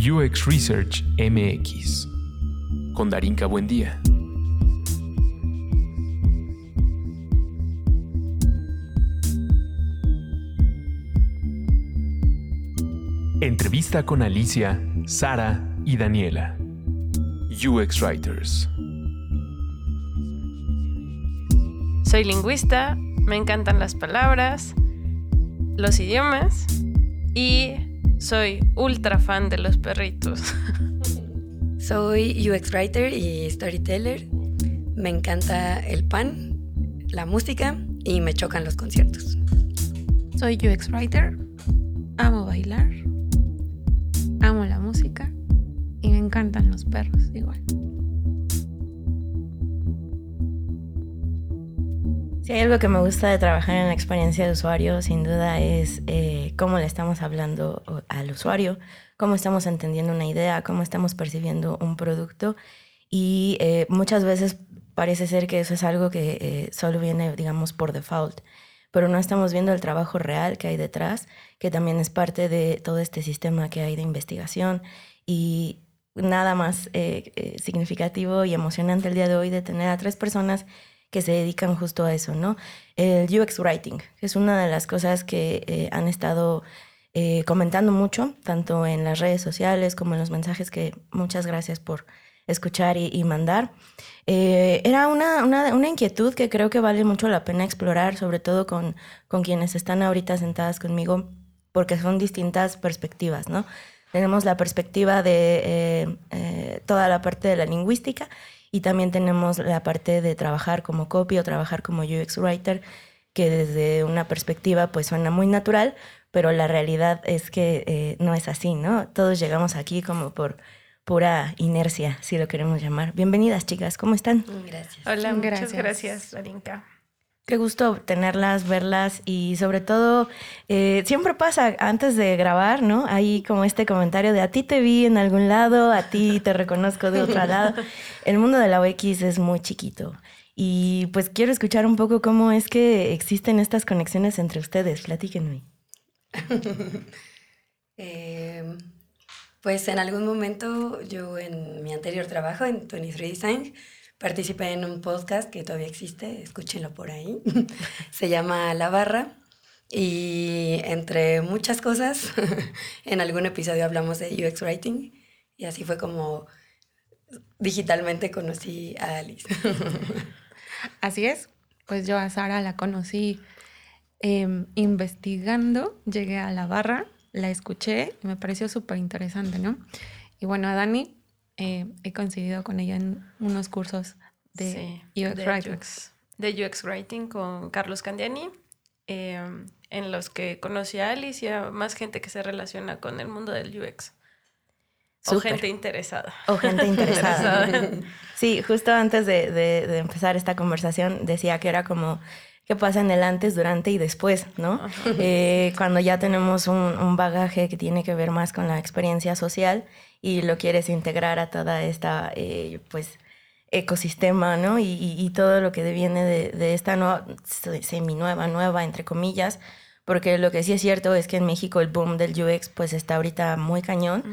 UX Research MX con Darinka Buendía. Entrevista con Alicia, Sara y Daniela. UX Writers. Soy lingüista, me encantan las palabras, los idiomas y soy ultra fan de los perritos. Soy UX Writer y Storyteller. Me encanta el pan, la música y me chocan los conciertos. Soy UX Writer, amo bailar, amo la música y me encantan los perros igual. Si hay algo que me gusta de trabajar en la experiencia de usuario, sin duda es eh, cómo le estamos hablando al usuario, cómo estamos entendiendo una idea, cómo estamos percibiendo un producto. Y eh, muchas veces parece ser que eso es algo que eh, solo viene, digamos, por default, pero no estamos viendo el trabajo real que hay detrás, que también es parte de todo este sistema que hay de investigación y nada más significativo y emocionante el día de hoy de tener a tres personas que se dedican justo a eso, ¿no? El UX Writing, que es una de las cosas que eh, han estado eh, comentando mucho, tanto en las redes sociales como en los mensajes que muchas gracias por escuchar y, mandar. Eh, era una, una, una, inquietud que creo que vale mucho la pena explorar, sobre todo con, con quienes están ahorita sentadas conmigo, porque son distintas perspectivas, ¿no? Tenemos la perspectiva de toda la parte de la lingüística y también tenemos la parte de trabajar como copy o trabajar como UX writer, que desde una perspectiva pues suena muy natural, pero la realidad es que eh, no es así, ¿no? Todos llegamos aquí como por pura inercia, si lo queremos llamar. Bienvenidas, chicas, ¿cómo están? Gracias. Hola, muchas gracias, Larinka. Qué gusto tenerlas, verlas y sobre todo, eh, siempre pasa antes de grabar, ¿no? Hay como este comentario de a ti te vi en algún lado, a ti te reconozco de otro lado. El mundo de la UX es muy chiquito y pues quiero escuchar un poco cómo es que existen estas conexiones entre ustedes. Platíquenme. eh, pues en algún momento yo en mi anterior trabajo en 23 Design participé en un podcast que todavía existe, escúchenlo por ahí, se llama La Barra. Y entre muchas cosas, en algún episodio hablamos de UX Writing y así fue como digitalmente conocí a Alice. Así es, pues yo a Sara la conocí em, investigando, llegué a la barra, la escuché y me pareció súper interesante, ¿no? Y bueno, a Dani eh, he coincidido con ella en unos cursos de UX de Writing. UX, de UX Writing con Carlos Candiani, em, en los que conocí a Alice y a más gente que se relaciona con el mundo del UX. O gente interesada. O gente interesada. sí, justo antes de, de, empezar esta conversación decía que era como qué pasa en el antes, durante y después, ¿no? Eh, cuando ya tenemos un, un, bagaje que tiene que ver más con la experiencia social y lo quieres integrar a toda esta, eh, pues, ecosistema, ¿no? Y, y, todo lo que viene de, de esta nueva, semi-nueva, nueva, entre comillas, porque lo que sí es cierto es que en México el boom del UX pues está ahorita muy cañón,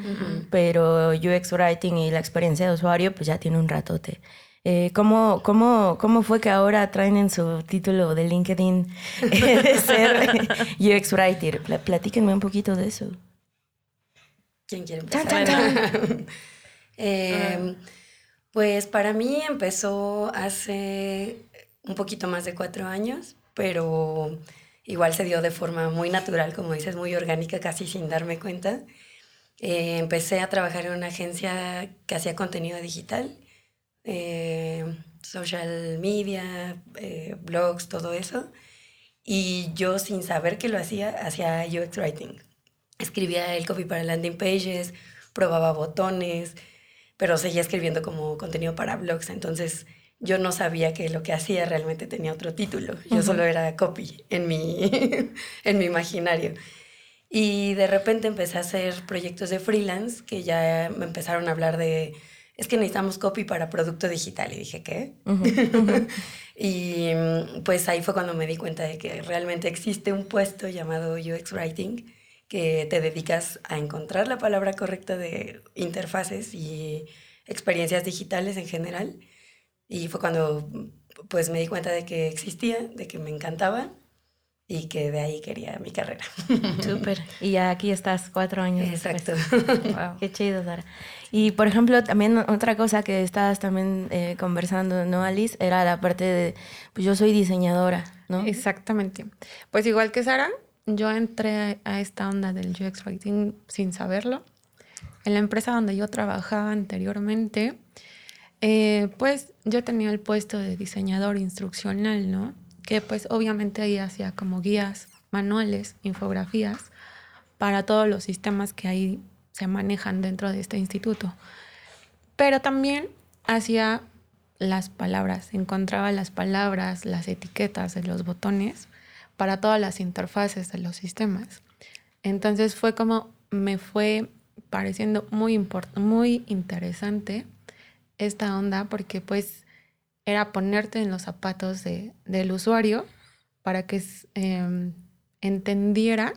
pero UX Writing y la experiencia de usuario pues ya tiene un ratote. Eh, ¿cómo, cómo, ¿Cómo fue que ahora traen en su título de LinkedIn de ser UX Writer? Platíquenme un poquito de eso. ¿Quién quiere empezar? eh, pues para mí empezó hace un poquito más de cuatro años, pero igual se dio de forma muy natural, como dices, muy orgánica, casi sin darme cuenta. Eh, empecé a trabajar en una agencia que hacía contenido digital, eh, social media, eh, blogs, todo eso. Y yo sin saber que lo hacía, hacía UX Writing escribía el copy para landing pages, probaba botones, pero seguía escribiendo como contenido para blogs. Entonces yo no sabía que lo que hacía realmente tenía otro título. Yo solo era copy en mi, en mi imaginario. Y de repente empecé a hacer proyectos de freelance que ya me empezaron a hablar de, es que necesitamos copy para producto digital. Y dije, ¿qué? y pues ahí fue cuando me di cuenta de que realmente existe un puesto llamado UX Writing que te dedicas a encontrar la palabra correcta de interfaces y experiencias digitales en general. Y fue cuando pues me di cuenta de que existía, de que me encantaba y que de ahí quería mi carrera. Súper. Y ya aquí estás cuatro años. Exacto. wow. Qué chido, Sara. Y por ejemplo, también otra cosa que estabas también eh, conversando, ¿no, Alice? Era la parte de, pues yo soy diseñadora, ¿no? Exactamente. Pues igual que Sara, yo entré a esta onda del UX Writing sin saberlo. En la empresa donde yo trabajaba anteriormente, eh, pues yo tenía el puesto de diseñador instruccional, ¿no? Que pues obviamente ahí hacía como guías, manuales, infografías para todos los sistemas que ahí se manejan dentro de este instituto. Pero también hacía las palabras, encontraba las palabras, las etiquetas de los botones para todas las interfaces de los sistemas. Entonces fue como me fue pareciendo muy, muy interesante esta onda porque pues era ponerte en los zapatos de, del usuario para que em, entendiera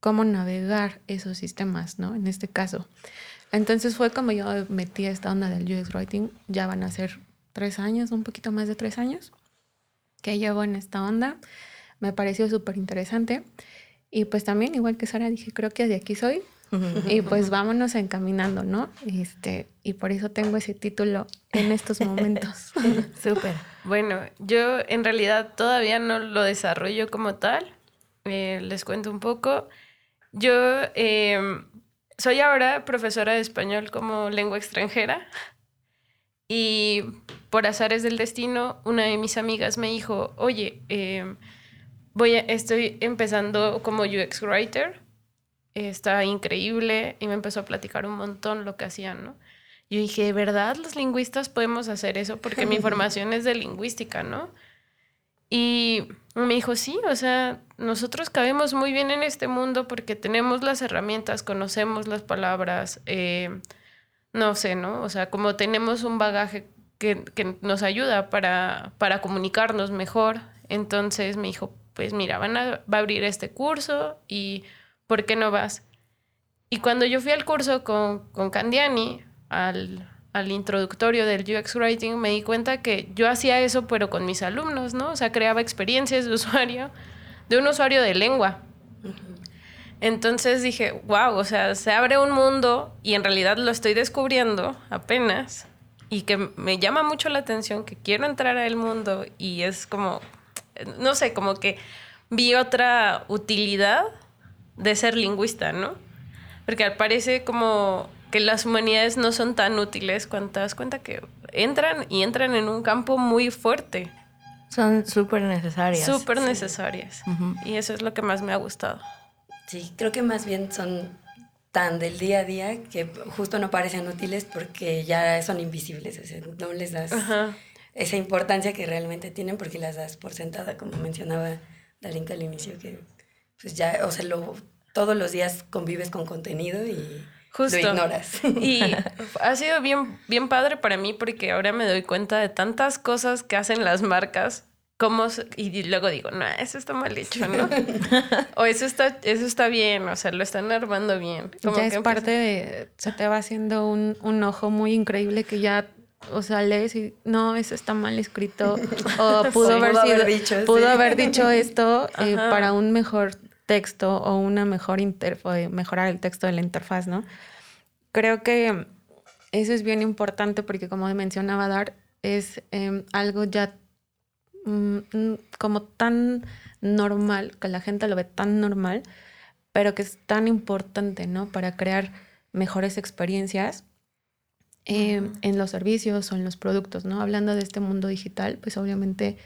cómo navegar esos sistemas, ¿no? En este caso. Entonces fue como yo metí esta onda del UX Writing, ya van a ser tres años, un poquito más de tres años, que llevo en esta onda. Me pareció súper interesante. Y pues también, igual que Sara, dije, creo que de aquí soy, y pues vámonos encaminando, ¿no? Este, y por eso tengo ese título en estos momentos. Súper. Bueno, yo en realidad todavía no lo desarrollo como tal. Eh, les cuento un poco. Yo em, soy ahora profesora de español como lengua extranjera. Y por azares del destino, una de mis amigas me dijo, oye, em, voy estoy empezando como UX Writer está increíble y me empezó a platicar un montón lo que hacían, ¿no? Yo dije, ¿de verdad los lingüistas podemos hacer eso? Porque mi formación es de lingüística, ¿no? Y me dijo, sí, o sea, nosotros cabemos muy bien en este mundo porque tenemos las herramientas, conocemos las palabras, eh, no sé, ¿no? O sea, como tenemos un bagaje que, que nos ayuda para, para, comunicarnos mejor. Entonces me dijo, pues mira, van a, va a abrir este curso y ¿por qué no vas? Y cuando yo fui al curso con, con Candiani, al, al introductorio del UX Writing, me di cuenta que yo hacía eso, pero con mis alumnos, ¿no? O sea, creaba experiencias de usuario, de un usuario de lengua. Entonces dije, wow, o sea, se abre un mundo y en realidad lo estoy descubriendo apenas y que me llama mucho la atención, que quiero entrar al mundo y es como, no sé, como que vi otra utilidad de ser lingüista, ¿no? Porque parece como que las humanidades no son tan útiles cuando te das cuenta que entran y entran en un campo muy fuerte. Son súper necesarias. Súper necesarias. Y eso es lo que más me ha gustado. Sí, creo que más bien son tan del día a día que justo no parecen útiles porque ya son invisibles. no les das esa importancia que realmente tienen porque las das por sentada, como mencionaba Darinka al inicio, que pues ya, o sea, lo, todos los días convives con contenido y lo ignoras. Y ha sido bien, bien padre para mí porque ahora me doy cuenta de tantas cosas que hacen las marcas. Cómo, y luego digo, no, eso está mal hecho, ¿no? o eso está, eso está bien, o sea, lo están armando bien. Como ya es parte de, se te va haciendo un, un ojo muy increíble que ya o sea, lees y no, eso está mal escrito. O pudo, haber, dicho, pudo haber dicho esto eh, para un mejor texto o una mejor interfaz, mejorar el texto de la interfaz, ¿no? Creo que eso es bien importante porque como mencionaba Dar, es em, algo ya mm, mm, como tan normal, que la gente lo ve tan normal, pero que es tan importante, ¿no? Para crear mejores experiencias em, en los servicios o en los productos, ¿no? Hablando de este mundo digital, pues obviamente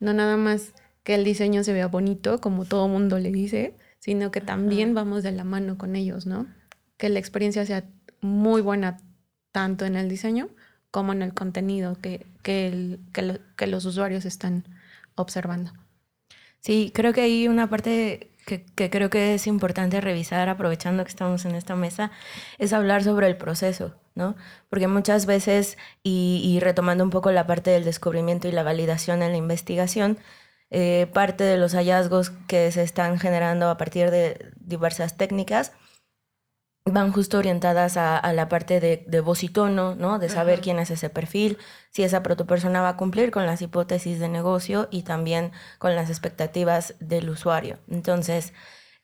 no nada más que el diseño se vea bonito, como todo mundo le dice, sino que también vamos de la mano con ellos, ¿no? Que la experiencia sea muy buena tanto en el diseño como en el contenido que, que, que, los usuarios están observando. Sí, creo que hay una parte que, que, creo que es importante revisar, aprovechando que estamos en esta mesa, es hablar sobre el proceso, ¿no? Porque muchas veces, y, y retomando un poco la parte del descubrimiento y la validación en la investigación, eh, parte de los hallazgos que se están generando a partir de diversas técnicas van justo orientadas a, la parte de, voz y tono, ¿no? De saber quién es ese perfil, si esa protopersona va a cumplir con las hipótesis de negocio y también con las expectativas del usuario. Entonces,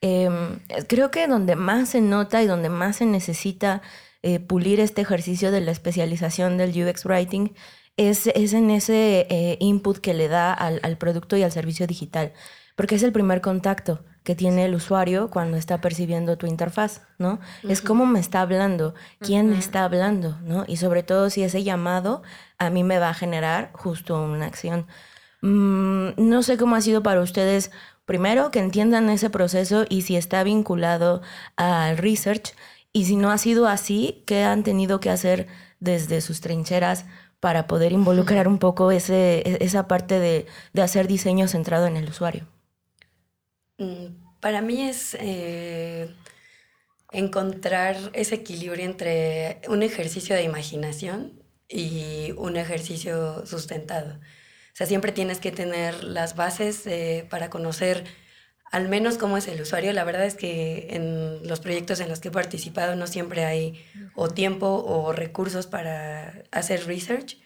em, creo que donde más se nota y donde más se necesita eh, pulir este ejercicio de la especialización del UX Writing es, en ese eh, input que le da al, al producto y al servicio digital, porque es el primer contacto que tiene el usuario cuando está percibiendo tu interfaz, ¿no? Es cómo me está hablando, quién me está hablando, ¿no? Y sobre todo si ese llamado a mí me va a generar justo una acción. Mm, no sé cómo ha sido para ustedes, primero, que entiendan ese proceso y si está vinculado al research, y si no ha sido así, ¿qué han tenido que hacer desde sus trincheras para poder involucrar un poco e, esa parte de, de hacer diseño centrado en el usuario? Mm, para mí es eh, encontrar ese equilibrio entre un ejercicio de imaginación y un ejercicio sustentado. O sea, siempre tienes que tener las bases eh, para conocer al menos cómo es el usuario. La verdad es que en los proyectos en los que he participado no siempre hay o tiempo o recursos para hacer research,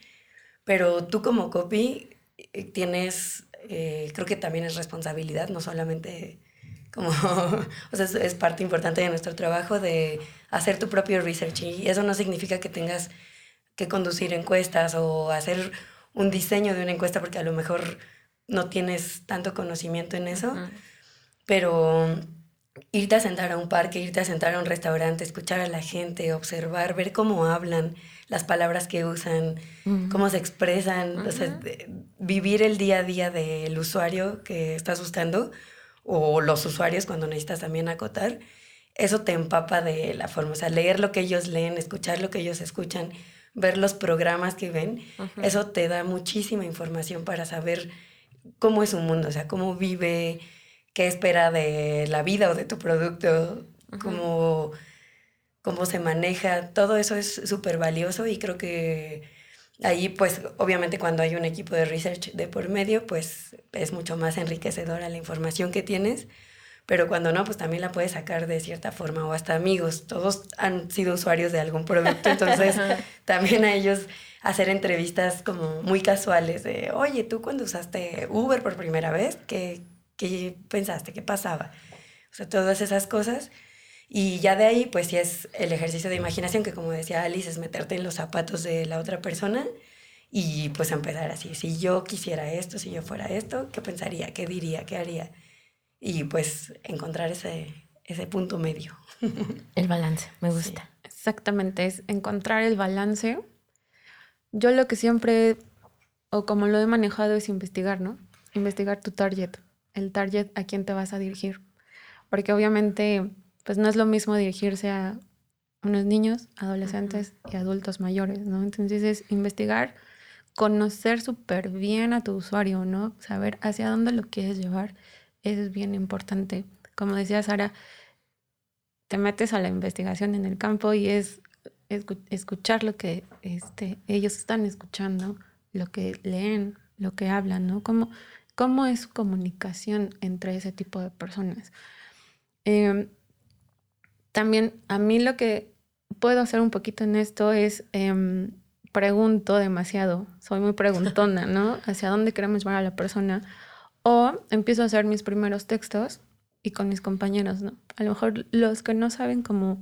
pero tú como copy eh, tienes eh, creo que también es responsabilidad, no solamente como, o sea, es, parte importante de nuestro trabajo de hacer tu propio research y eso no significa que tengas que conducir encuestas o hacer un diseño de una encuesta porque a lo mejor no tienes tanto conocimiento en eso, pero irte a sentar a un parque, irte a sentar a un restaurante, escuchar a la gente, observar, ver cómo hablan, las palabras que usan, cómo se expresan, o sea, vivir el día a día del usuario que estás buscando o los usuarios cuando necesitas también acotar, eso te empapa de la forma, o sea, leer lo que ellos leen, escuchar lo que ellos escuchan, ver los programas que ven, eso te da muchísima información para saber cómo es un mundo, o sea, cómo vive, qué espera de la vida o de tu producto, cómo cómo se maneja, todo eso es súper valioso y creo que ahí pues obviamente cuando hay un equipo de research de por medio pues es mucho más enriquecedora la información que tienes, pero cuando no pues también la puedes sacar de cierta forma o hasta amigos, todos han sido usuarios de algún producto, entonces también a ellos hacer entrevistas como muy casuales de, oye, tú cuando usaste Uber por primera vez, ¿qué, qué pensaste? ¿Qué pasaba? O sea, todas esas cosas y ya de ahí, pues sí es el ejercicio de imaginación, que como decía Alice, es meterte en los zapatos de la otra persona y pues empezar así, si yo quisiera esto, si yo fuera esto, ¿qué pensaría? ¿Qué diría? ¿Qué haría? Y pues encontrar ese, ese punto medio. El balance, me gusta. exactamente, es encontrar el balance. Yo lo que siempre, o como lo he manejado, es investigar, ¿no? Investigar tu target, el target a quién te vas a dirigir. Porque obviamente pues no es lo mismo dirigirse a unos niños, adolescentes y adultos mayores, ¿no? Entonces es investigar, conocer súper bien a tu usuario, ¿no? Saber hacia dónde lo quieres llevar, eso es bien importante. Como decía Sara, te metes a la investigación en el campo y es escuchar lo que este, ellos están escuchando, lo que leen, lo que hablan, ¿no? ¿Cómo, cómo es su comunicación entre ese tipo de personas? Eh, también a mí lo que puedo hacer un poquito en esto es em, pregunto demasiado, soy muy preguntona, ¿no? Hacia dónde queremos llevar a la persona. O empiezo a hacer mis primeros textos y con mis compañeros, ¿no? A lo mejor los que no saben como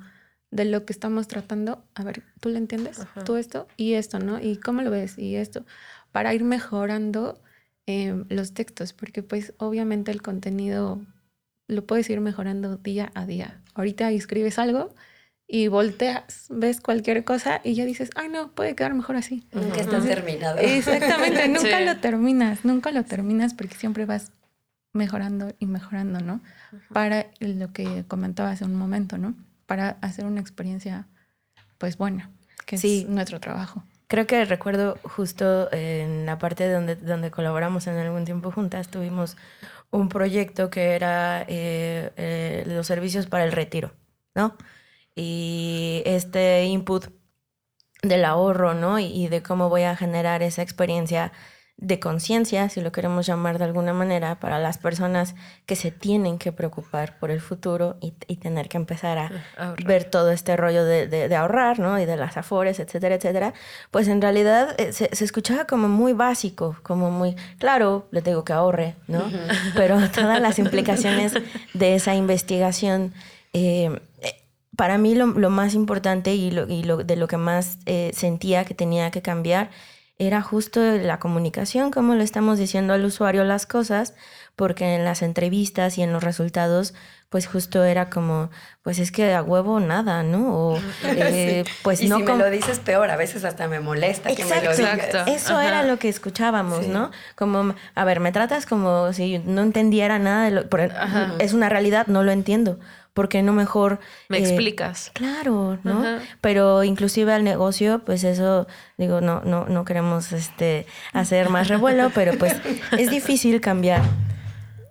de lo que estamos tratando, a ver, ¿tú lo entiendes? Tú esto y esto, ¿no? ¿Y cómo lo ves? Y esto, para ir mejorando em, los textos, porque pues obviamente el contenido lo puedes ir mejorando día a día. Ahorita escribes algo y volteas, ves cualquier cosa y ya dices, ay no, puede quedar mejor así. Nunca está terminado. Exactamente, nunca lo terminas, nunca lo terminas porque siempre vas mejorando y mejorando, ¿no? Para lo que comentaba hace un momento, ¿no? Para hacer una experiencia, pues buena, que es nuestro trabajo. Creo que recuerdo justo en la parte donde, donde colaboramos en algún tiempo juntas, tuvimos un proyecto que era eh, eh, los servicios para el retiro, ¿no? Y este input del ahorro, ¿no? Y, de cómo voy a generar esa experiencia de conciencia, si lo queremos llamar de alguna manera, para las personas que se tienen que preocupar por el futuro y, tener que empezar a ver todo este rollo de, ahorrar, ¿no? Y de las afores, etcétera, etcétera, pues en realidad eh, se, escuchaba como muy básico, como muy, claro, le digo que ahorre, ¿no? Pero todas las implicaciones de esa investigación, eh, eh, para mí lo, más importante y, lo, y lo, de lo que más sentía que tenía que cambiar era justo la comunicación, como le estamos diciendo al usuario las cosas, porque en las entrevistas y en los resultados, pues justo era como, pues es que a huevo nada, ¿no? O eh, pues y no. Si me lo dices peor, a veces hasta me molesta que me lo digas. Eso era lo que escuchábamos, ¿no? Como, a ver, me tratas como si no entendiera nada de lo. es una realidad, no lo entiendo ¿por qué no mejor... Me eh, explicas. Claro, ¿no? Pero inclusive al negocio, pues eso, digo, no, no, no queremos este, hacer más revuelo, pero pues es difícil cambiar,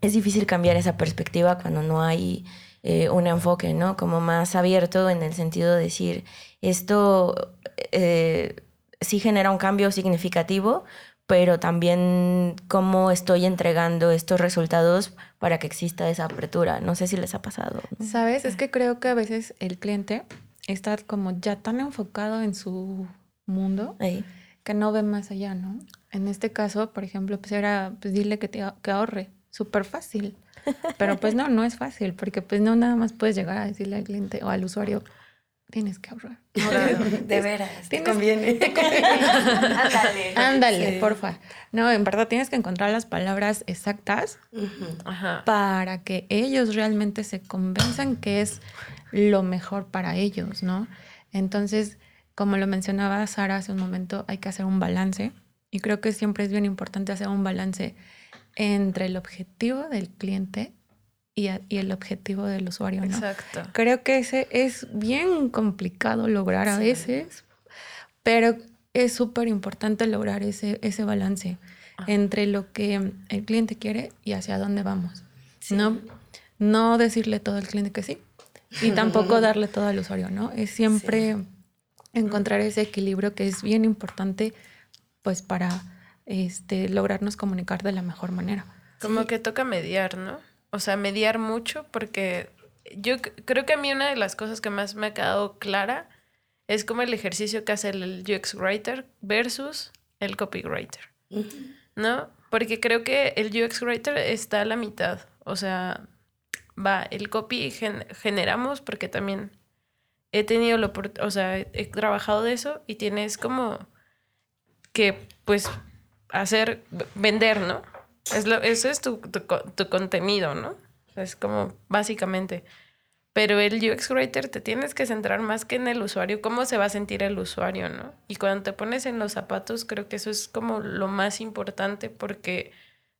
es difícil cambiar esa perspectiva cuando no hay eh, un enfoque, ¿no? Como más abierto en el sentido de decir, esto eh, sí genera un cambio significativo, pero también cómo estoy entregando estos resultados para que exista esa apertura. No sé si les ha pasado. Sabes, es que creo que a veces el cliente está como ya tan enfocado en su mundo que no ve más allá, ¿no? En este caso, por ejemplo, pues era pues dile que, te, que ahorre, súper fácil. Pero pues no, no es fácil, porque pues no nada más puedes llegar a decirle al cliente o al usuario, tienes que ahorrar. de veras, te conviene. Ándale. Ándale, porfa. No, en verdad tienes que encontrar las palabras exactas para que ellos realmente se convenzan que es lo mejor para ellos, ¿no? Entonces, como lo mencionaba Sara hace un momento, hay que hacer un balance. Y creo que siempre es bien importante hacer un balance entre el objetivo del cliente y, el objetivo del usuario, ¿no? Exacto. Creo que ese es bien complicado lograr a veces, pero es súper importante lograr ese, ese balance entre lo que el cliente quiere y hacia dónde vamos. No, no decirle todo al cliente que sí y tampoco darle todo al usuario, ¿no? Es siempre encontrar ese equilibrio que es bien importante pues para este, lograrnos comunicar de la mejor manera. Como que toca mediar, ¿no? o sea, mediar mucho porque yo creo que a mí una de las cosas que más me ha quedado clara es como el ejercicio que hace el UX writer versus el copywriter, ¿no? Porque creo que el UX writer está a la mitad, o sea, va, el copy generamos porque también he tenido lo, o sea, he trabajado de eso y tienes como que, pues, hacer, vender, ¿no? Es lo, eso es tu, tu, contenido, ¿no? Es como básicamente. Pero el UX Writer te tienes que centrar más que en el usuario, cómo se va a sentir el usuario, ¿no? Y cuando te pones en los zapatos, creo que eso es como lo más importante porque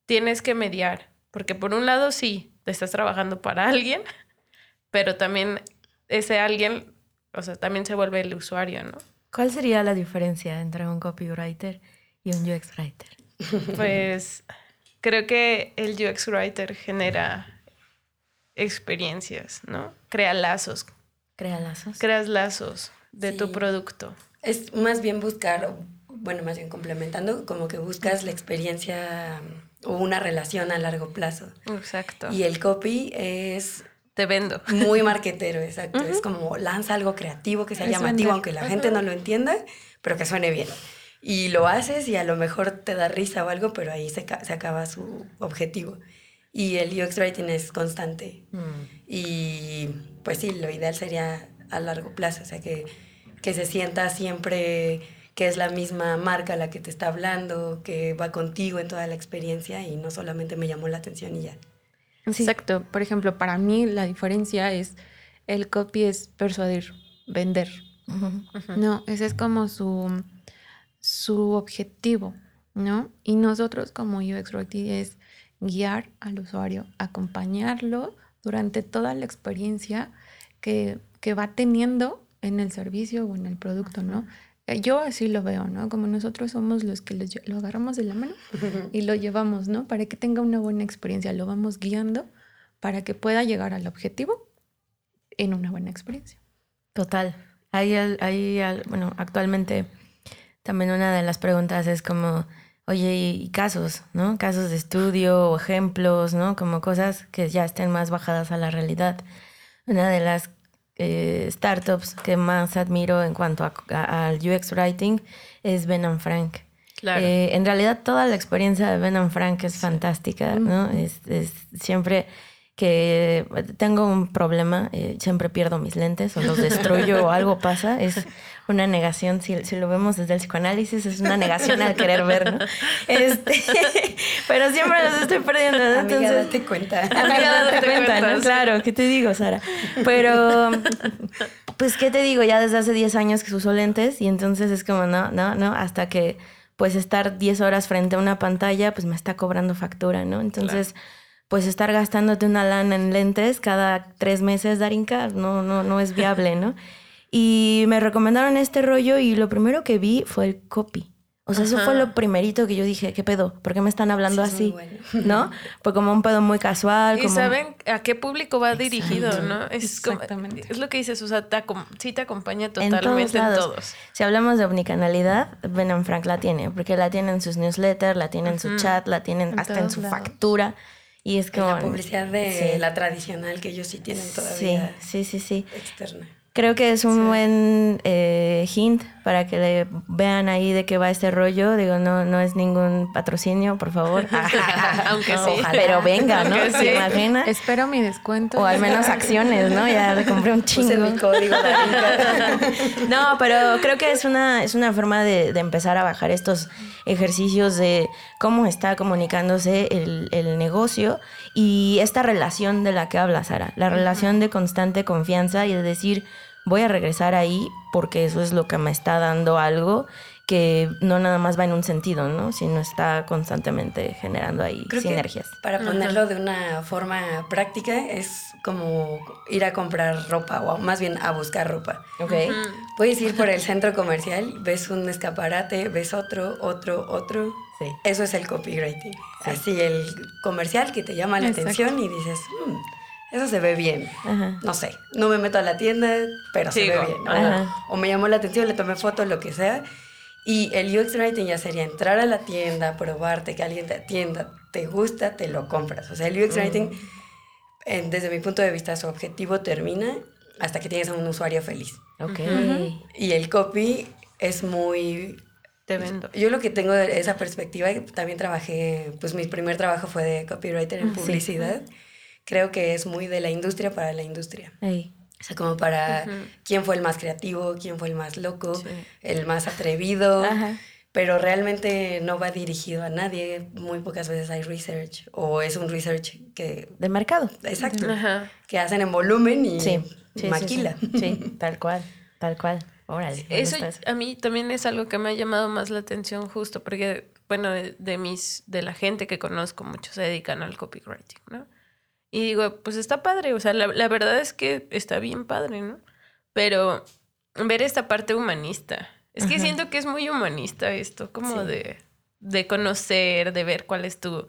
tienes que mediar. Porque por un lado sí, te estás trabajando para alguien, pero también ese alguien, o sea, también se vuelve el usuario, ¿no? ¿Cuál sería la diferencia entre un copywriter y un UX Writer? Pues creo que el UX Writer genera experiencias, ¿no? Crea lazos. Crea lazos. Creas lazos de tu producto. Es más bien buscar, bueno, más bien complementando, como que buscas la experiencia o una relación a largo plazo. Exacto. Y el copy es... Te vendo. Muy marquetero, exacto. Es como lanza algo creativo que sea llamativo, aunque la gente no lo entienda, pero que suene bien y lo haces y a lo mejor te da risa o algo, pero ahí se, se acaba su objetivo. Y el UX Writing es constante. Mm. Y pues sí, lo ideal sería a largo plazo, o sea, que, que se sienta siempre que es la misma marca la que te está hablando, que va contigo en toda la experiencia y no solamente me llamó la atención y ya. Exacto. Por ejemplo, para mí la diferencia es el copy es persuadir, vender. No, ese es como su su objetivo, ¿no? Y nosotros como UX Writing es guiar al usuario, acompañarlo durante toda la experiencia que, va teniendo en el servicio o en el producto, ¿no? Eh, yo así lo veo, ¿no? Como nosotros somos los que lo, agarramos de la mano y lo llevamos, ¿no? Para que tenga una buena experiencia, lo vamos guiando para que pueda llegar al objetivo en una buena experiencia. Total. Hay, hay bueno, actualmente también una de las preguntas es como, oye, y casos, ¿no? Casos de estudio o ejemplos, ¿no? Como cosas que ya estén más bajadas a la realidad. Una de las eh, startups que más admiro en cuanto al UX Writing es Ben and Frank. Claro. Eh, en realidad toda la experiencia de Ben and Frank es fantástica, ¿no? Es, es siempre que tengo un problema, eh, siempre pierdo mis lentes o los destruyo o algo pasa, es una negación, si, si, lo vemos desde el psicoanálisis, es una negación al querer ver, ¿no? Este, pero siempre los estoy perdiendo, ¿no? Amiga, date cuenta. Amiga, date cuenta, ¿no? Claro, ¿qué te digo, Sara? Pero, pues, ¿qué te digo? Ya desde hace 10 años que uso lentes y entonces es como, no, no, no, hasta que, pues, estar 10 horas frente a una pantalla, pues, me está cobrando factura, ¿no? Entonces... Claro pues estar gastándote una lana en lentes cada tres meses, Darinka, no, no, no es viable, ¿no? Y me recomendaron este rollo y lo primero que vi fue el copy. O sea, eso fue lo primerito que yo dije, ¿qué pedo? ¿Por qué me están hablando así? ¿No? Fue como un pedo muy casual. Y saben a qué público va dirigido, ¿no? Es Exactamente. es lo que dices, o sea, te sí te acompaña totalmente en todos, Si hablamos de omnicanalidad, Ben Frank la tiene, porque la tienen en sus newsletters, la tienen en su chat, la tienen hasta en su factura. Y es como... La publicidad de la tradicional que ellos sí tienen todavía. Sí, sí, sí, sí. Externa. Creo que es un buen eh, hint para que le vean ahí de qué va este rollo. Digo, no, no es ningún patrocinio, por favor. Aunque sí. Pero venga, ¿no? ¿Se imagina? Espero mi descuento. O al menos acciones, ¿no? Ya le compré un chingo. Puse mi código. no, pero creo que es una, es una forma de, de, empezar a bajar estos ejercicios de cómo está comunicándose el, el negocio y esta relación de la que habla Sara. La relación de constante confianza y de decir voy a regresar ahí porque eso es lo que me está dando algo que no nada más va en un sentido, ¿no? Sino está constantemente generando ahí sinergias. para ponerlo de una forma práctica, es como ir a comprar ropa, o más bien a buscar ropa. Ok. Puedes ir por el centro comercial, ves un escaparate, ves otro, otro, otro. Sí. Eso es el copywriting. Así, el comercial que te llama la atención y dices, mm, eso se ve bien. No sé, no me meto a la tienda, pero se ve bien. O, me llamó la atención, le tomé fotos, lo que sea. Y el UX Writing ya sería entrar a la tienda, probarte, que alguien te atienda, te gusta, te lo compras. O sea, el UX mm. Writing, desde mi punto de vista, su objetivo termina hasta que tienes a un usuario feliz. Ok. Y el copy es muy... Te vendo. Yo lo que tengo de esa perspectiva, también trabajé, pues mi primer trabajo fue de copywriter en publicidad creo que es muy de la industria para la industria. O sea, como para quién fue el más creativo, quién fue el más loco, el más atrevido. Pero realmente no va dirigido a nadie. Muy pocas veces hay research. O es un research que... De mercado. Exacto. Que hacen en volumen y maquila. Sí, tal cual, tal cual. Órale. Eso a mí también es algo que me ha llamado más la atención justo porque, bueno, de, mis, de la gente que conozco, muchos se dedican al copywriting, ¿no? Y digo, pues está padre, o sea, la, verdad es que está bien padre, ¿no? Pero ver esta parte humanista. Es que siento que es muy humanista esto, como de, de conocer, de ver cuál es tu,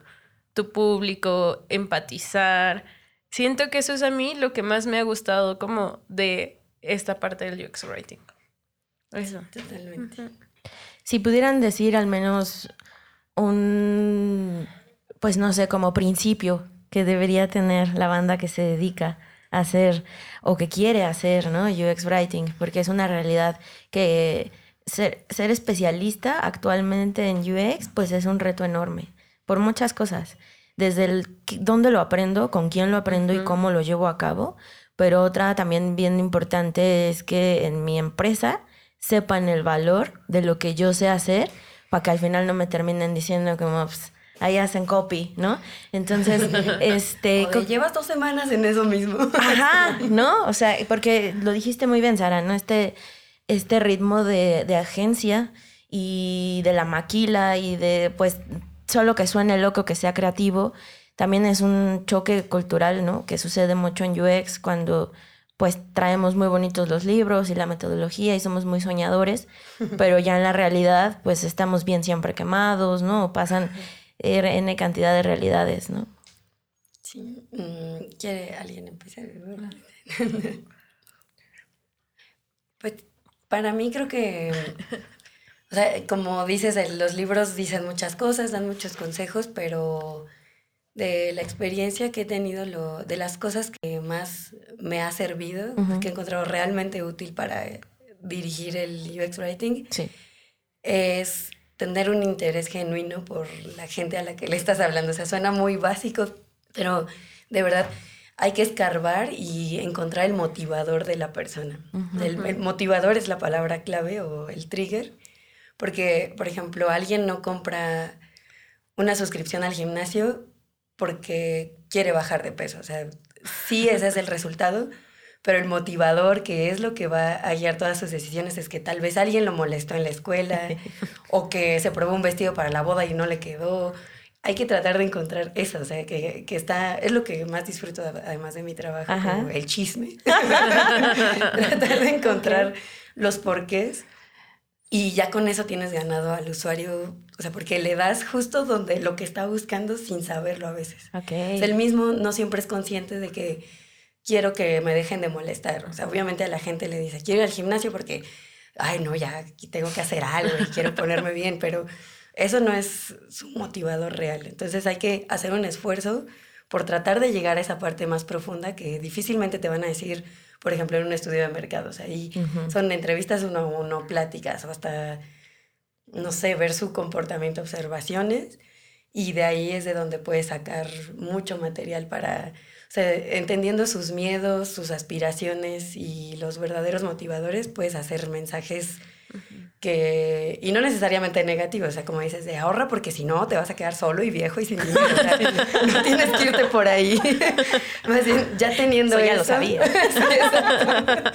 tu público, empatizar. Siento que eso es a mí lo que más me ha gustado como de esta parte del UX Writing. Eso. Totalmente. Si pudieran decir al menos un, pues no sé, como principio que debería tener la banda que se dedica a hacer o que quiere hacer, ¿no? UX Writing, porque es una realidad que ser, ser especialista actualmente en UX, pues es un reto enorme, por muchas cosas. Desde el dónde lo aprendo, con quién lo aprendo y cómo lo llevo a cabo. Pero otra también bien importante es que en mi empresa sepan el valor de lo que yo sé hacer para que al final no me terminen diciendo como, pues, ahí hacen copy, ¿no? Entonces, este... llevas dos semanas en eso mismo. Ajá, ¿no? O sea, porque lo dijiste muy bien, Sara, ¿no? Este, este ritmo de, de agencia y de la maquila y de, pues, solo que suene loco, que sea creativo, también es un choque cultural, ¿no? Que sucede mucho en UX cuando pues traemos muy bonitos los libros y la metodología y somos muy soñadores, pero ya en la realidad pues estamos bien siempre quemados, ¿no? Pasan N cantidad de realidades, ¿no? Sí. Mm, ¿Quiere alguien empezar? pues para mí creo que o sea, como dices, los libros dicen muchas cosas, dan muchos consejos, pero de la experiencia que he tenido, lo, de las cosas que más me ha servido, que he encontrado realmente útil para dirigir el UX Writing, es tener un interés genuino por la gente a la que le estás hablando. O sea, suena muy básico, pero de verdad hay que escarbar y encontrar el motivador de la persona. el, motivador es la palabra clave o el trigger, porque, por ejemplo, alguien no compra una suscripción al gimnasio porque quiere bajar de peso. O sea, sí ese es el resultado, pero el motivador, que es lo que va a guiar todas sus decisiones, es que tal vez alguien lo molestó en la escuela o que se probó un vestido para la boda y no le quedó. Hay que tratar de encontrar eso, o sea, que, que está, es lo que más disfruto además de mi trabajo, como el chisme. tratar de encontrar los porqués y ya con eso tienes ganado al usuario, o sea, porque le das justo donde lo que está buscando sin saberlo a veces. Okay. el mismo no siempre es consciente de que quiero que me dejen de molestar. O sea, obviamente a la gente le dice, quiero ir al gimnasio porque, ay, no, ya tengo que hacer algo y quiero ponerme bien, pero eso no es su motivador real. Entonces hay que hacer un esfuerzo por tratar de llegar a esa parte más profunda que difícilmente te van a decir, por ejemplo, en un estudio de mercados. Ahí son entrevistas uno a uno, pláticas o hasta, no sé, ver su comportamiento, observaciones. Y de ahí es de donde puedes sacar mucho material para, sea, entendiendo sus miedos, sus aspiraciones y los verdaderos motivadores, puedes hacer mensajes que, y no necesariamente negativos, o sea, como dices, de ahorra porque si no te vas a quedar solo y viejo y sin dinero, o sea, no tienes que irte por ahí. Más bien, ya teniendo eso, ya lo sabía.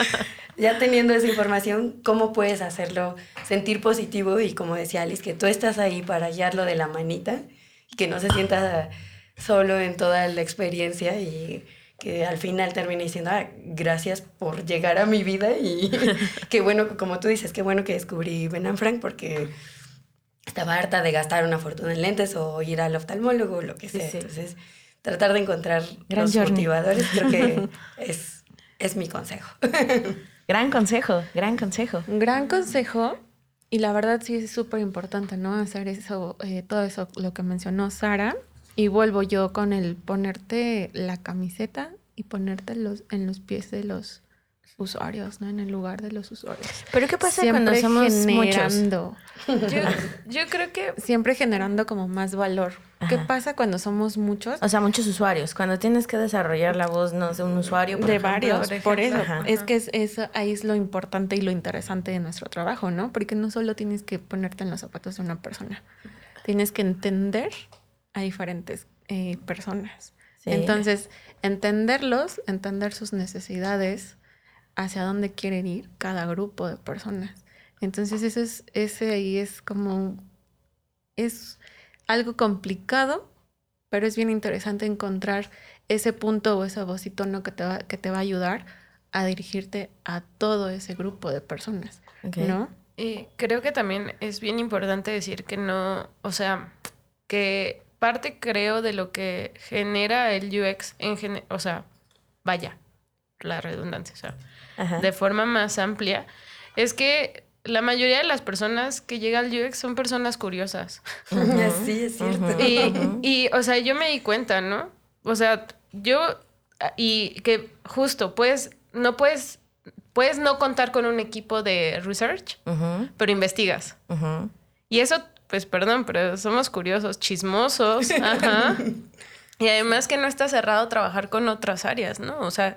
ya teniendo esa información, ¿cómo puedes hacerlo sentir positivo? Y como decía Alice, que tú estás ahí para guiarlo de la manita y que no se sienta solo en toda la experiencia y que al final termine diciendo, ah, gracias por llegar a mi vida y qué bueno, como tú dices, qué bueno que descubrí Ben Frank porque estaba harta de gastar una fortuna en lentes o ir al oftalmólogo o lo que sea. Entonces, tratar de encontrar los motivadores creo que es, es mi consejo. gran consejo, gran consejo. Gran consejo. Y la verdad sí es súper importante, ¿no? Hacer eso, eh, todo eso, lo que mencionó Sara. Y vuelvo yo con el ponerte la camiseta y ponerte los, en los pies de los usuarios, ¿no? En el lugar de los usuarios. Pero ¿qué pasa cuando somos generando, muchos? Yo, yo, creo que... Siempre generando como más valor. ¿Qué pasa cuando somos muchos? O sea, muchos usuarios. Cuando tienes que desarrollar la voz, no de un usuario. de varios, por, eso. Es que es, eso, ahí es lo importante y lo interesante de nuestro trabajo, ¿no? Porque no solo tienes que ponerte en los zapatos de una persona. Tienes que entender a diferentes eh, personas. Entonces, entenderlos, entender sus necesidades, hacia dónde quieren ir cada grupo de personas. Entonces, ese, es, ese ahí es como, es algo complicado, pero es bien interesante encontrar ese punto o ese voz y tono que te va, que te va a ayudar a dirigirte a todo ese grupo de personas, ¿no? Y creo que también es bien importante decir que no, o sea, que parte, creo, de lo que genera el UX en o sea, vaya, la redundancia, o sea, de forma más amplia, es que la mayoría de las personas que llegan al UX son personas curiosas. Sí, es cierto. y, o sea, yo me di cuenta, ¿no? O sea, yo, y que justo, pues, no puedes, puedes no contar con un equipo de research, pero investigas. Y eso pues perdón, pero somos curiosos, chismosos, ajá. Y además que no está cerrado trabajar con otras áreas, ¿no? O sea,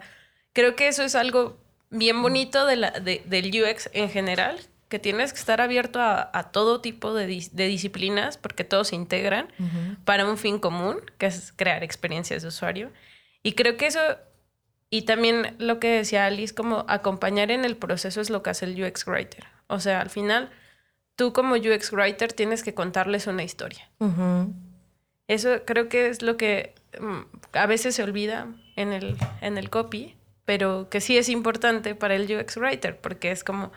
creo que eso es algo bien bonito de la, del UX en general, que tienes que estar abierto a, todo tipo de, disciplinas, porque todos se integran para un fin común, que es crear experiencias de usuario. Y creo que eso, y también lo que decía Alice, como acompañar en el proceso es lo que hace el UX Writer. O sea, al final tú como UX Writer tienes que contarles una historia. Eso creo que es lo que mm, a veces se olvida en el, en el copy, pero que sí es importante para el UX Writer, porque es como,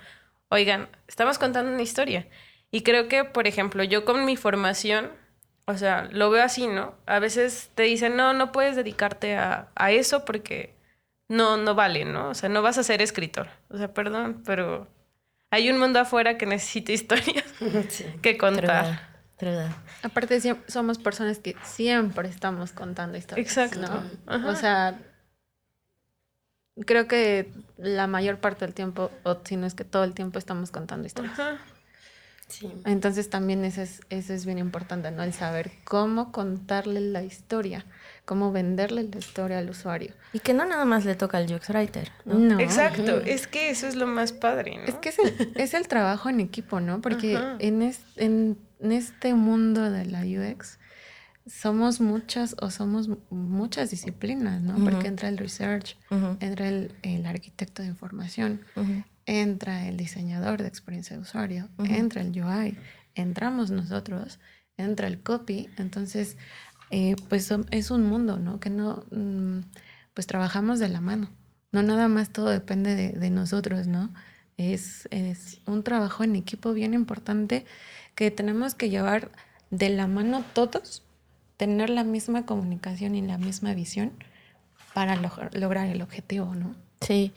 oigan, estamos contando una historia. Y creo que, por ejemplo, yo con mi formación, o sea, lo veo así, ¿no? A veces te dicen, no, no puedes dedicarte a, a eso porque no, no vale, ¿no? O sea, no vas a ser escritor. O sea, perdón, pero hay un mundo afuera que necesita historias que contar. Aparte, somos personas que siempre estamos contando historias. Exacto. O sea, creo que la mayor parte del tiempo, o si no es que todo el tiempo, estamos contando historias. Sí. Entonces también eso es, eso es bien importante, ¿no? El saber cómo contarle la historia, cómo venderle la historia al usuario. Y que no nada más le toca al UX Writer. ¿no? Exacto, es que eso es lo más padre, ¿no? Es que es el, es el trabajo en equipo, ¿no? Porque en, en, este mundo de la UX somos muchas o somos muchas disciplinas, ¿no? Porque entra el research, entra el, el, arquitecto de información, entra el diseñador de experiencia de usuario, entra el UI, entramos nosotros, entra el copy, entonces, eh, pues es un mundo, ¿no? Que no, mm, pues trabajamos de la mano, no nada más todo depende de, nosotros, ¿no? Es, es, un trabajo en equipo bien importante que tenemos que llevar de la mano todos, tener la misma comunicación y la misma visión para lograr el objetivo, ¿no? Sí,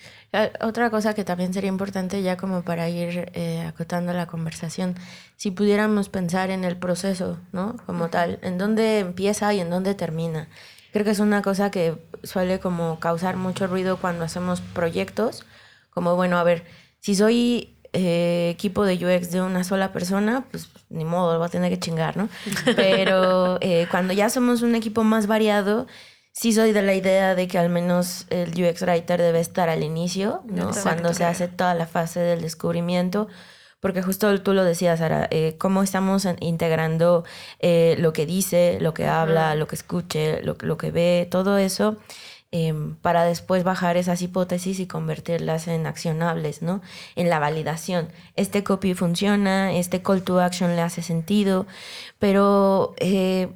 otra cosa que también sería importante ya como para ir eh, acotando la conversación, si pudiéramos pensar en el proceso, ¿no? Como tal, en dónde empieza y en dónde termina. Creo que es una cosa que suele como causar mucho ruido cuando hacemos proyectos, como bueno, a ver, si soy eh, equipo de UX de una sola persona, pues ni modo, lo va a tener que chingar, ¿no? Pero eh, cuando ya somos un equipo más variado, sí soy de la idea de que al menos el UX Writer debe estar al inicio, ¿no? Cuando se hace toda la fase del descubrimiento. Porque justo tú lo decías, Sara, eh, cómo estamos integrando eh, lo que dice, lo que habla, lo que escuche, lo, lo que ve, todo eso, em, para después bajar esas hipótesis y convertirlas en accionables, ¿no? En la validación. Este copy funciona, este call to action le hace sentido, pero eh,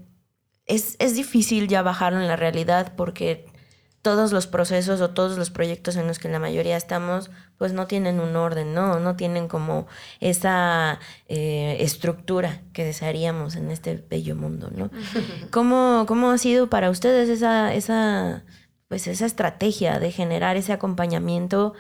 es, es difícil ya bajarlo en la realidad porque todos los procesos o todos los proyectos en los que la mayoría estamos, pues no tienen un orden, ¿no? No tienen como esa eh, estructura que desearíamos en este bello mundo, ¿no? ¿Cómo, ¿Cómo, ha sido para ustedes esa, esa, pues esa estrategia de generar ese acompañamiento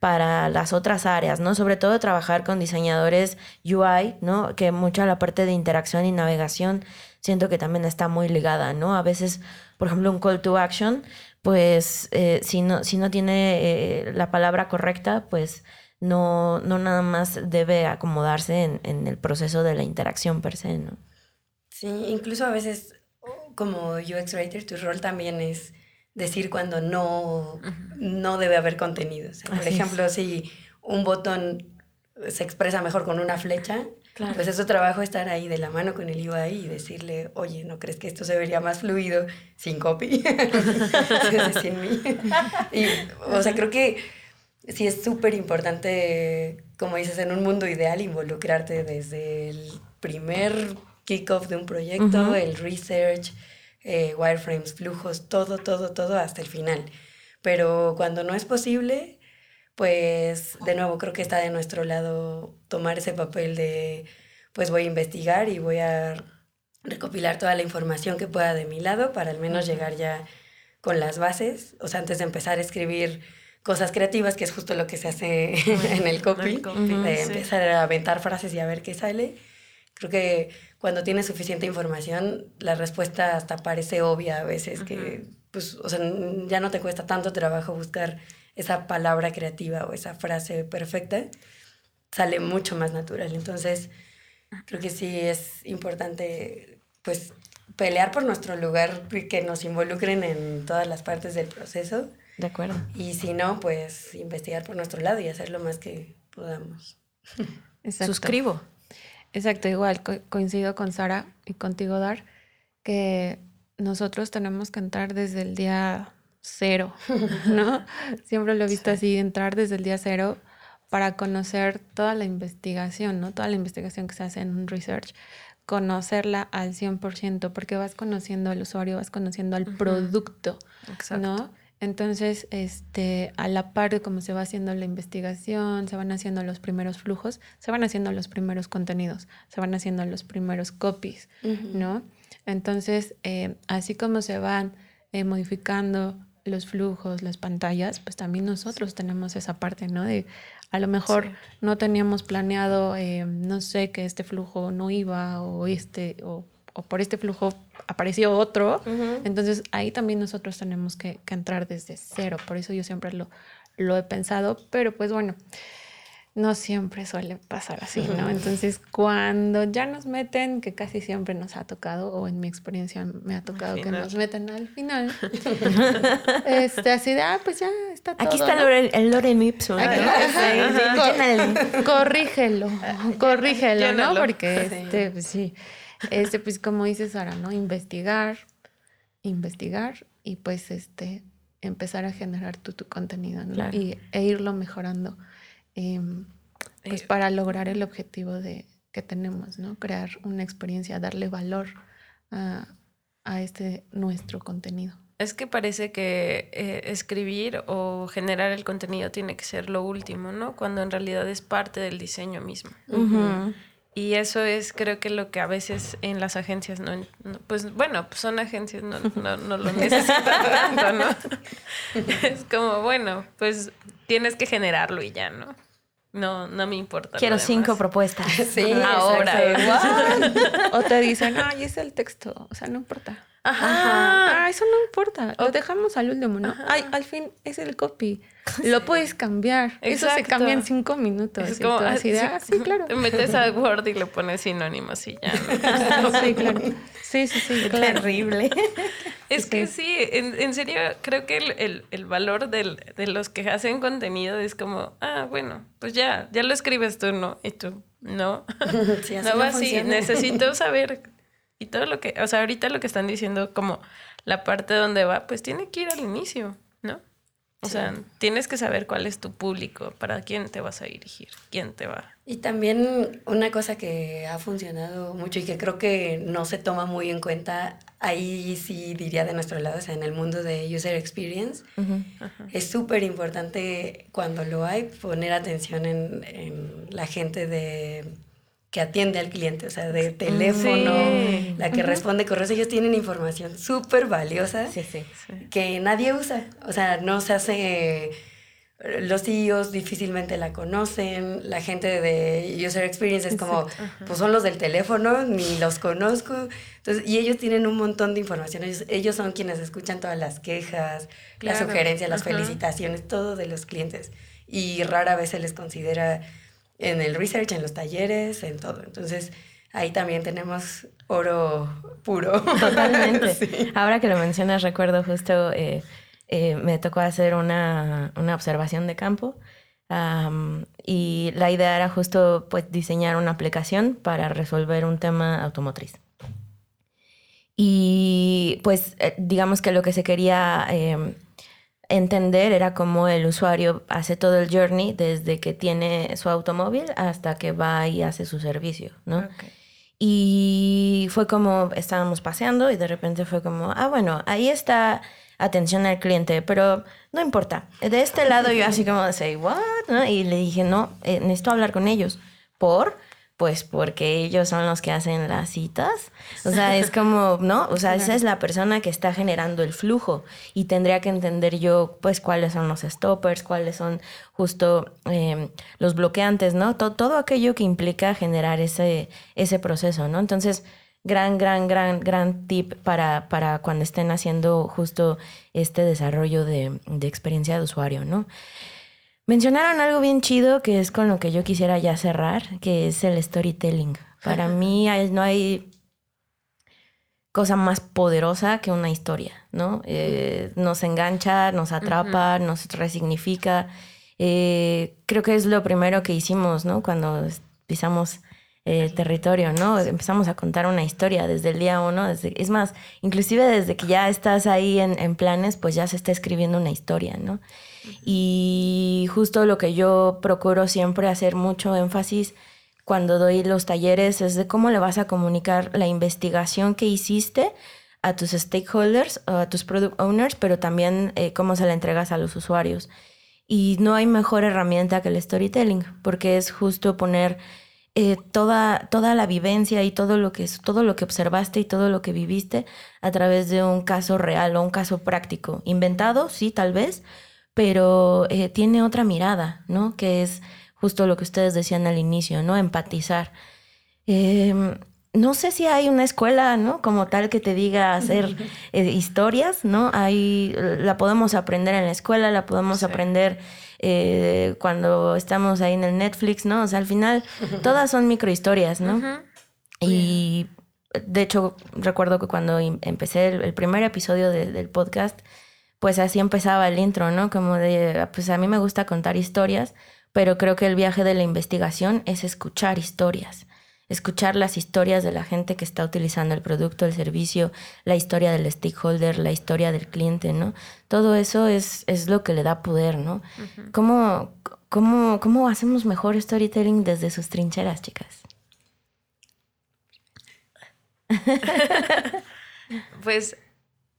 para las otras áreas, ¿no? Sobre todo trabajar con diseñadores UI, ¿no? Que mucha la parte de interacción y navegación siento que también está muy ligada, ¿no? A veces, por ejemplo, un call to action, pues eh, si, no, si no tiene eh, la palabra correcta, pues no, no nada más debe acomodarse en, en, el proceso de la interacción per se, ¿no? Sí, incluso a veces como UX Writer, tu rol también es decir cuando no, no debe haber contenido. por ejemplo, si un botón se expresa mejor con una flecha, pues es su trabajo estar ahí de la mano con el UI y decirle, oye, ¿no crees que esto se vería más fluido sin copy? sin mí. y, o sea, creo que sí es súper importante, como dices, en un mundo ideal, involucrarte desde el primer kickoff de un proyecto, el research, eh, wireframes, flujos, todo, todo, todo hasta el final. Pero cuando no es posible, pues de nuevo creo que está de nuestro lado tomar ese papel de, pues voy a investigar y voy a recopilar toda la información que pueda de mi lado para al menos llegar ya con las bases, o sea, antes de empezar a escribir cosas creativas, que es justo lo que se hace en el copy, de empezar a aventar frases y a ver qué sale. Creo que cuando tienes suficiente información, la respuesta hasta parece obvia a veces, que pues, o sea, ya no te cuesta tanto trabajo buscar esa palabra creativa o esa frase perfecta, sale mucho más natural. Entonces, creo que sí es importante, pues, pelear por nuestro lugar, que nos involucren en todas las partes del proceso. De acuerdo. Y si no, pues, investigar por nuestro lado y hacer lo más que podamos. Suscribo. Exacto, igual coincido con Sara y contigo, Dar, que nosotros tenemos que entrar desde el día cero, ¿no? Siempre lo he visto así, entrar desde el día cero para conocer toda la investigación, ¿no? Toda la investigación que se hace en un research, conocerla al 100%, porque vas conociendo al usuario, vas conociendo al producto, ¿no? Entonces, este, a la par de cómo se va haciendo la investigación, se van haciendo los primeros flujos, se van haciendo los primeros contenidos, se van haciendo los primeros copies, ¿no? Entonces, eh, así como se van eh, modificando los flujos, las pantallas, pues también nosotros tenemos esa parte, ¿no? De a lo mejor no teníamos planeado, eh, no sé, que este flujo no iba o este, o, por este flujo apareció otro. Entonces ahí también nosotros tenemos que, que, entrar desde cero. Por eso yo siempre lo, lo he pensado, pero pues bueno no siempre suele pasar así, ¿no? Entonces, cuando ya nos meten, que casi siempre nos ha tocado, o en mi experiencia me ha tocado que nos meten al final, este, así de, ah, pues ya está todo. Aquí está el, Lorem Ipsum. corrígelo, corrígelo, ¿no? Porque, este, pues sí, este, pues como dice Sara, ¿no? Investigar, investigar y pues, este, empezar a generar tu, tu contenido, ¿no? Y, e irlo mejorando. Em, pues eh, para lograr el objetivo de, que tenemos, ¿no? Crear una experiencia, darle valor a, este nuestro contenido. Es que parece que eh, escribir o generar el contenido tiene que ser lo último, ¿no? Cuando en realidad es parte del diseño mismo. Y eso es, creo que lo que a veces en las agencias no, pues bueno, pues son agencias, no, no, no lo necesitan tanto, ¿no? es como, bueno, pues tienes que generarlo y ya, ¿no? No, no me importa. Quiero cinco propuestas. Sí, ahora. o te dicen, ay, es el texto. O sea, no importa. Ajá. Ah, eso no importa. Lo dejamos al último, ¿no? Ay, al fin es el copy. Lo puedes cambiar. Eso se cambia en cinco minutos. Es como, así ah, sí, claro. Te metes a Word y le pones sinónimos y ya. sí, claro. Sí, sí, sí. Terrible. Es que sí, en, serio, creo que el, el, valor del, de los que hacen contenido es como, ah, bueno, pues ya, ya lo escribes tú, ¿no? Y tú, no. no va así. Necesito saber y todo lo que, o sea, ahorita lo que están diciendo como la parte donde va, pues tiene que ir al inicio, ¿no? O sea, tienes que saber cuál es tu público, para quién te vas a dirigir, quién te va. Y también una cosa que ha funcionado mucho y que creo que no se toma muy en cuenta, ahí sí diría de nuestro lado, o sea, en el mundo de user experience, es súper importante cuando lo hay poner atención en, en la gente de que atiende al cliente, o sea, de teléfono, la que responde correos, ellos tienen información súper valiosa que nadie usa, o sea, no se hace, los CEOs difícilmente la conocen, la gente de User Experience es como, pues son los del teléfono, ni los conozco, entonces, y ellos tienen un montón de información, ellos, son quienes escuchan todas las quejas, las sugerencias, las felicitaciones, todo de los clientes, y rara vez se les considera en el research, en los talleres, en todo. Entonces, ahí también tenemos oro puro. Totalmente. Ahora que lo mencionas, recuerdo justo, eh, eh, me tocó hacer una, una observación de campo y la idea era justo pues, diseñar una aplicación para resolver un tema automotriz. Y pues eh, digamos que lo que se quería em, entender era cómo el usuario hace todo el journey desde que tiene su automóvil hasta que va y hace su servicio, ¿no? Y fue como estábamos paseando y de repente fue como, ah, bueno, ahí está atención al cliente, pero no importa. De este lado yo así como, say, what? ¿no? Y le dije, no, eh, necesito hablar con ellos. ¿Por? Pues porque ellos son los que hacen las citas. O sea, es como, ¿no? O sea, esa es la persona que está generando el flujo y tendría que entender yo, pues, cuáles son los stoppers, cuáles son justo em, los bloqueantes, ¿no? Todo, todo aquello que implica generar ese, ese proceso, ¿no? Entonces, gran, gran, gran, gran tip para, para cuando estén haciendo justo este desarrollo de, de experiencia de usuario, ¿no? Mencionaron algo bien chido que es con lo que yo quisiera ya cerrar, que es el storytelling. Para mí no hay cosa más poderosa que una historia, ¿no? Eh, nos engancha, nos atrapa, nos resignifica. Eh, creo que es lo primero que hicimos, ¿no? Cuando pisamos el territorio, ¿no? Empezamos a contar una historia desde el día uno, desde, es más, inclusive desde que ya estás ahí en, en planes, pues ya se está escribiendo una historia, ¿no? Y justo lo que yo procuro siempre hacer mucho énfasis cuando doy los talleres es de cómo le vas a comunicar la investigación que hiciste a tus stakeholders, a tus product owners, pero también eh, cómo se la entregas a los usuarios. Y no hay mejor herramienta que el storytelling, porque es justo poner eh, toda, toda la vivencia y todo lo, que, todo lo que observaste y todo lo que viviste a través de un caso real o un caso práctico. Inventado, sí, tal vez, pero eh, tiene otra mirada, ¿no? Que es justo lo que ustedes decían al inicio, ¿no? Empatizar. Em, no sé si hay una escuela, ¿no? Como tal que te diga hacer eh, historias, ¿no? Ahí la podemos aprender en la escuela, la podemos aprender eh, cuando estamos ahí en el Netflix, ¿no? O sea, al final todas son microhistorias, ¿no? Y de hecho recuerdo que cuando em, empecé el, primer episodio del podcast, pues así empezaba el intro, ¿no? Como de, pues a mí me gusta contar historias, pero creo que el viaje de la investigación es escuchar historias escuchar las historias de la gente que está utilizando el producto, el servicio, la historia del stakeholder, la historia del cliente, ¿no? Todo eso es, es lo que le da poder, ¿no? ¿Cómo, cómo, cómo hacemos mejor storytelling desde sus trincheras, chicas? pues,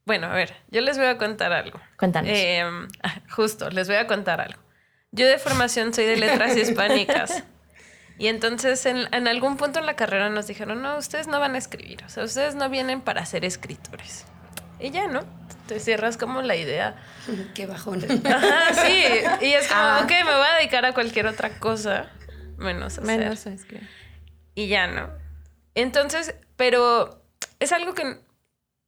bueno, a ver, yo les voy a contar algo. Cuéntanos. Em, justo, les voy a contar algo. Yo de formación soy de letras hispánicas. Y entonces en, algún punto en la carrera nos dijeron, no, ustedes no van a escribir, o sea, ustedes no vienen para ser escritores. Y ya, ¿no? Te cierras como la idea. Qué bajón. Ajá, sí. Y es como, ah. ok, me voy a dedicar a cualquier otra cosa, menos a menos a escribir. Y ya, ¿no? Entonces, pero es algo que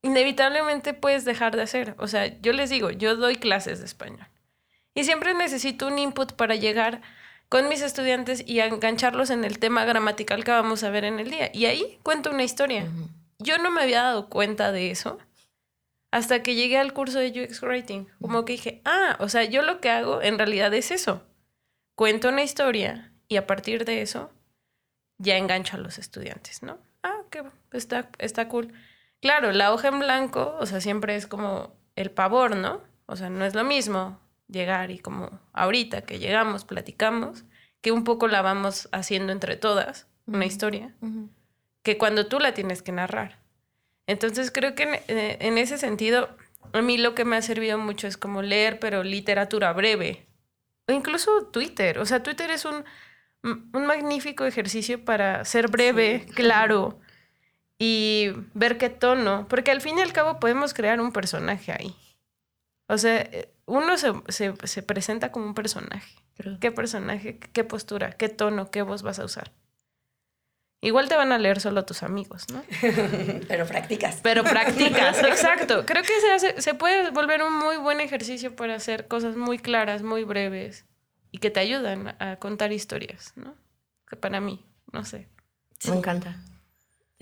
inevitablemente puedes dejar de hacer. O sea, yo les digo, yo doy clases de español. Y siempre necesito un input para llegar con mis estudiantes y engancharlos en el tema gramatical que vamos a ver en el día. Y ahí cuento una historia. Yo no me había dado cuenta de eso hasta que llegué al curso de UX Writing. Como que dije, ah, o sea, yo lo que hago en realidad es eso. Cuento una historia y a partir de eso ya engancho a los estudiantes, ¿no? Ah, qué está, está cool. Claro, la hoja en blanco, o sea, siempre es como el pavor, ¿no? O sea, no es lo mismo llegar y como ahorita que llegamos, platicamos, que un poco la vamos haciendo entre todas, una historia, que cuando tú la tienes que narrar. Entonces creo que eh, en, ese sentido, a mí lo que me ha servido mucho es como leer, pero literatura breve, o incluso Twitter. O sea, Twitter es un, un magnífico ejercicio para ser breve, claro, y ver qué tono, porque al fin y al cabo podemos crear un personaje ahí. O sea, eh, uno se, presenta como un personaje. ¿Qué personaje? ¿Qué postura? ¿Qué tono? ¿Qué voz vas a usar? Igual te van a leer solo tus amigos, ¿no? Pero practicas. Pero practicas, exacto. Creo que se, hace, se puede volver un muy buen ejercicio para hacer cosas muy claras, muy breves y que te ayudan a contar historias, ¿no? Que para mí, no sé. Me encanta.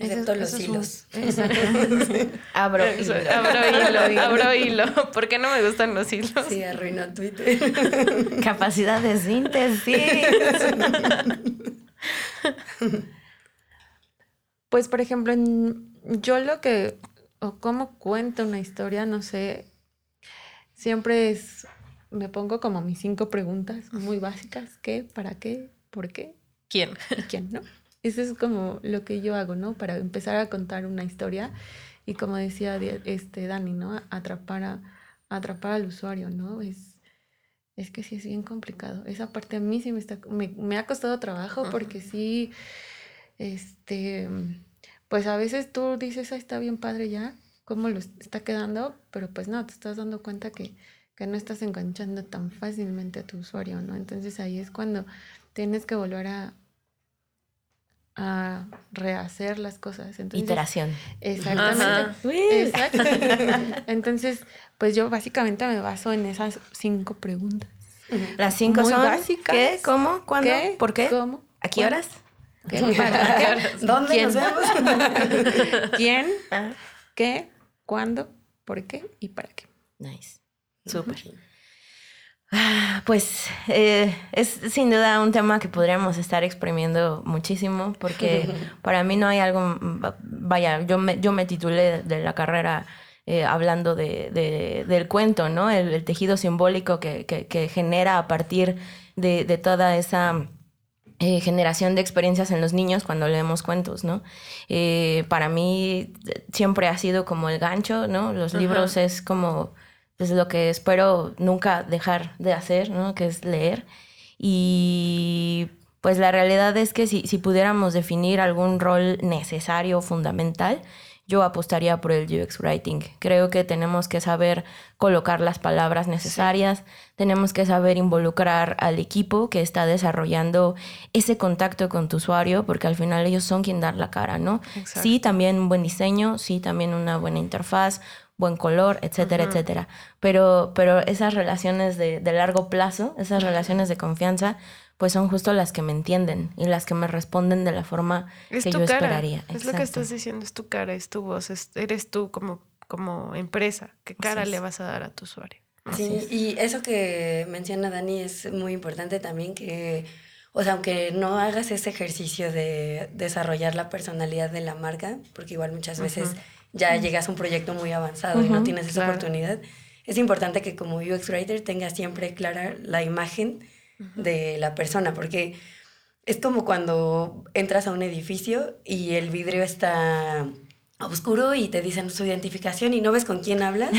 Excepto los hilos. abro hilo. Abro hilo, abro hilo. ¿Por qué no me gustan los hilos? Sí, arruinó Twitter. Capacidad de síntesis. Pues, por ejemplo, yo lo que, o cómo cuento una historia, no sé, siempre es, me pongo como mis cinco preguntas muy básicas. ¿Qué? ¿Para qué? ¿Por qué? ¿Quién? ¿Y quién? ¿No? Eso es como lo que yo hago, ¿no? Para empezar a contar una historia y como decía este Dani, ¿no? Atrapar, a, atrapar al usuario, ¿no? Es, es que sí es bien complicado. Esa parte a mí sí me, está, me, ha costado trabajo porque sí, este, pues a veces tú dices, ah, está bien padre ya, cómo lo está quedando, pero pues no, te estás dando cuenta que, que no estás enganchando tan fácilmente a tu usuario, ¿no? Entonces ahí es cuando tienes que volver a, a rehacer las cosas. Entonces, Iteración. Exactamente. Exacto. Entonces, pues yo básicamente me baso en esas cinco preguntas. Las cinco son básicas. ¿Qué? ¿Cómo? ¿Cuándo? ¿Por qué? ¿Cómo? ¿A qué horas? ¿Dónde nos vemos? ¿Quién? Ah. ¿Qué? ¿Cuándo? ¿Por qué? ¿Y para qué? Nice. Súper. Pues eh, es sin duda un tema que podríamos estar exprimiendo muchísimo porque para mí no hay algo, vaya, yo me, yo me titulé de la carrera eh, hablando de, del cuento, ¿no? El, tejido simbólico que, que, genera a partir de, de toda esa eh, generación de experiencias en los niños cuando leemos cuentos, ¿no? para mí siempre ha sido como el gancho, ¿no? Los libros es como es lo que espero nunca dejar de hacer, ¿no? Que es leer. Y pues la realidad es que si, si pudiéramos definir algún rol necesario, fundamental, yo apostaría por el UX Writing. Creo que tenemos que saber colocar las palabras necesarias, tenemos que saber involucrar al equipo que está desarrollando ese contacto con tu usuario, porque al final ellos son quien dar la cara, ¿no? Sí, también un buen diseño, sí, también una buena interfaz, buen color, etcétera, etcétera. Pero, pero esas relaciones de, de largo plazo, esas relaciones de confianza, pues son justo las que me entienden y las que me responden de la forma que yo esperaría. Es lo que estás diciendo, es tu cara, es tu voz, eres tú como, como empresa. ¿Qué cara le vas a dar a tu usuario? Sí, y eso que menciona Dani es muy importante también que, o sea, aunque no hagas ese ejercicio de desarrollar la personalidad de la marca, porque igual muchas veces ya llegas a un proyecto muy avanzado y no tienes esa oportunidad, es importante que como UX Writer tengas siempre clara la imagen de la persona, porque es como cuando entras a un edificio y el vidrio está oscuro y te dicen su identificación y no ves con quién hablas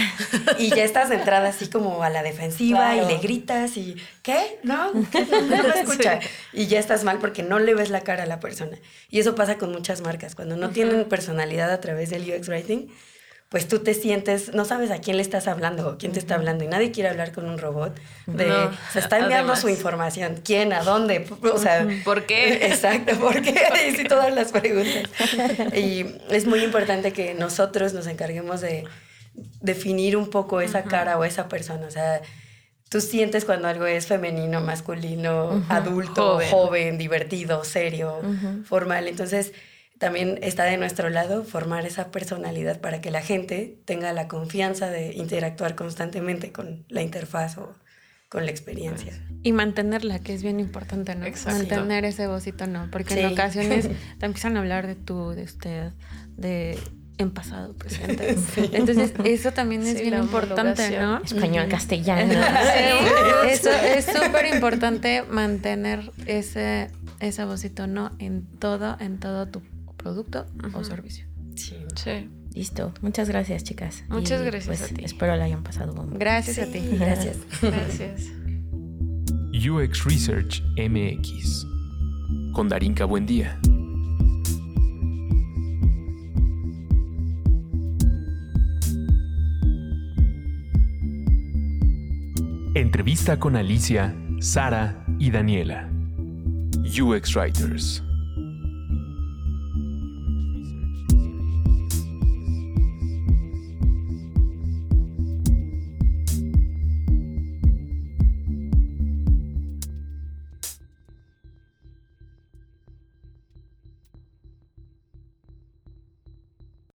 y ya estás entrada así como a la defensiva y le gritas y ¿qué? No, No, me escucha. Y ya estás mal porque no le ves la cara a la persona. Y eso pasa con muchas marcas. Cuando no tienen personalidad a través del UX Writing, pues tú te sientes, no sabes a quién le estás hablando o quién te está hablando y nadie quiere hablar con un robot de, se está enviando su información, quién, a dónde, o sea, ¿por qué? Exacto, ¿por qué? Y todas las preguntas. Y es muy importante que nosotros nos encarguemos de definir un poco esa cara o esa persona, o sea, tú sientes cuando algo es femenino, masculino, adulto, joven. divertido, serio, formal, entonces también está de nuestro lado formar esa personalidad para que la gente tenga la confianza de interactuar constantemente con la interfaz o con la experiencia. Y mantenerla, que es bien importante, ¿no? Mantener ese vocito, ¿no? Porque en ocasiones te empiezan a hablar de tú, de usted, de en pasado, presente. Entonces, eso también es bien importante, ¿no? Español, castellano. eso es súper importante mantener ese, ese vocito, ¿no? En todo, en todo tu producto o servicio. Sí. sí. Listo. Muchas gracias, chicas. Muchas gracias pues, a ti. Espero la hayan pasado bien. Gracias a ti. Gracias. gracias. UX Research MX. Con Darinka Buendía. Entrevista con Alicia, Sara y Daniela. UX Writers.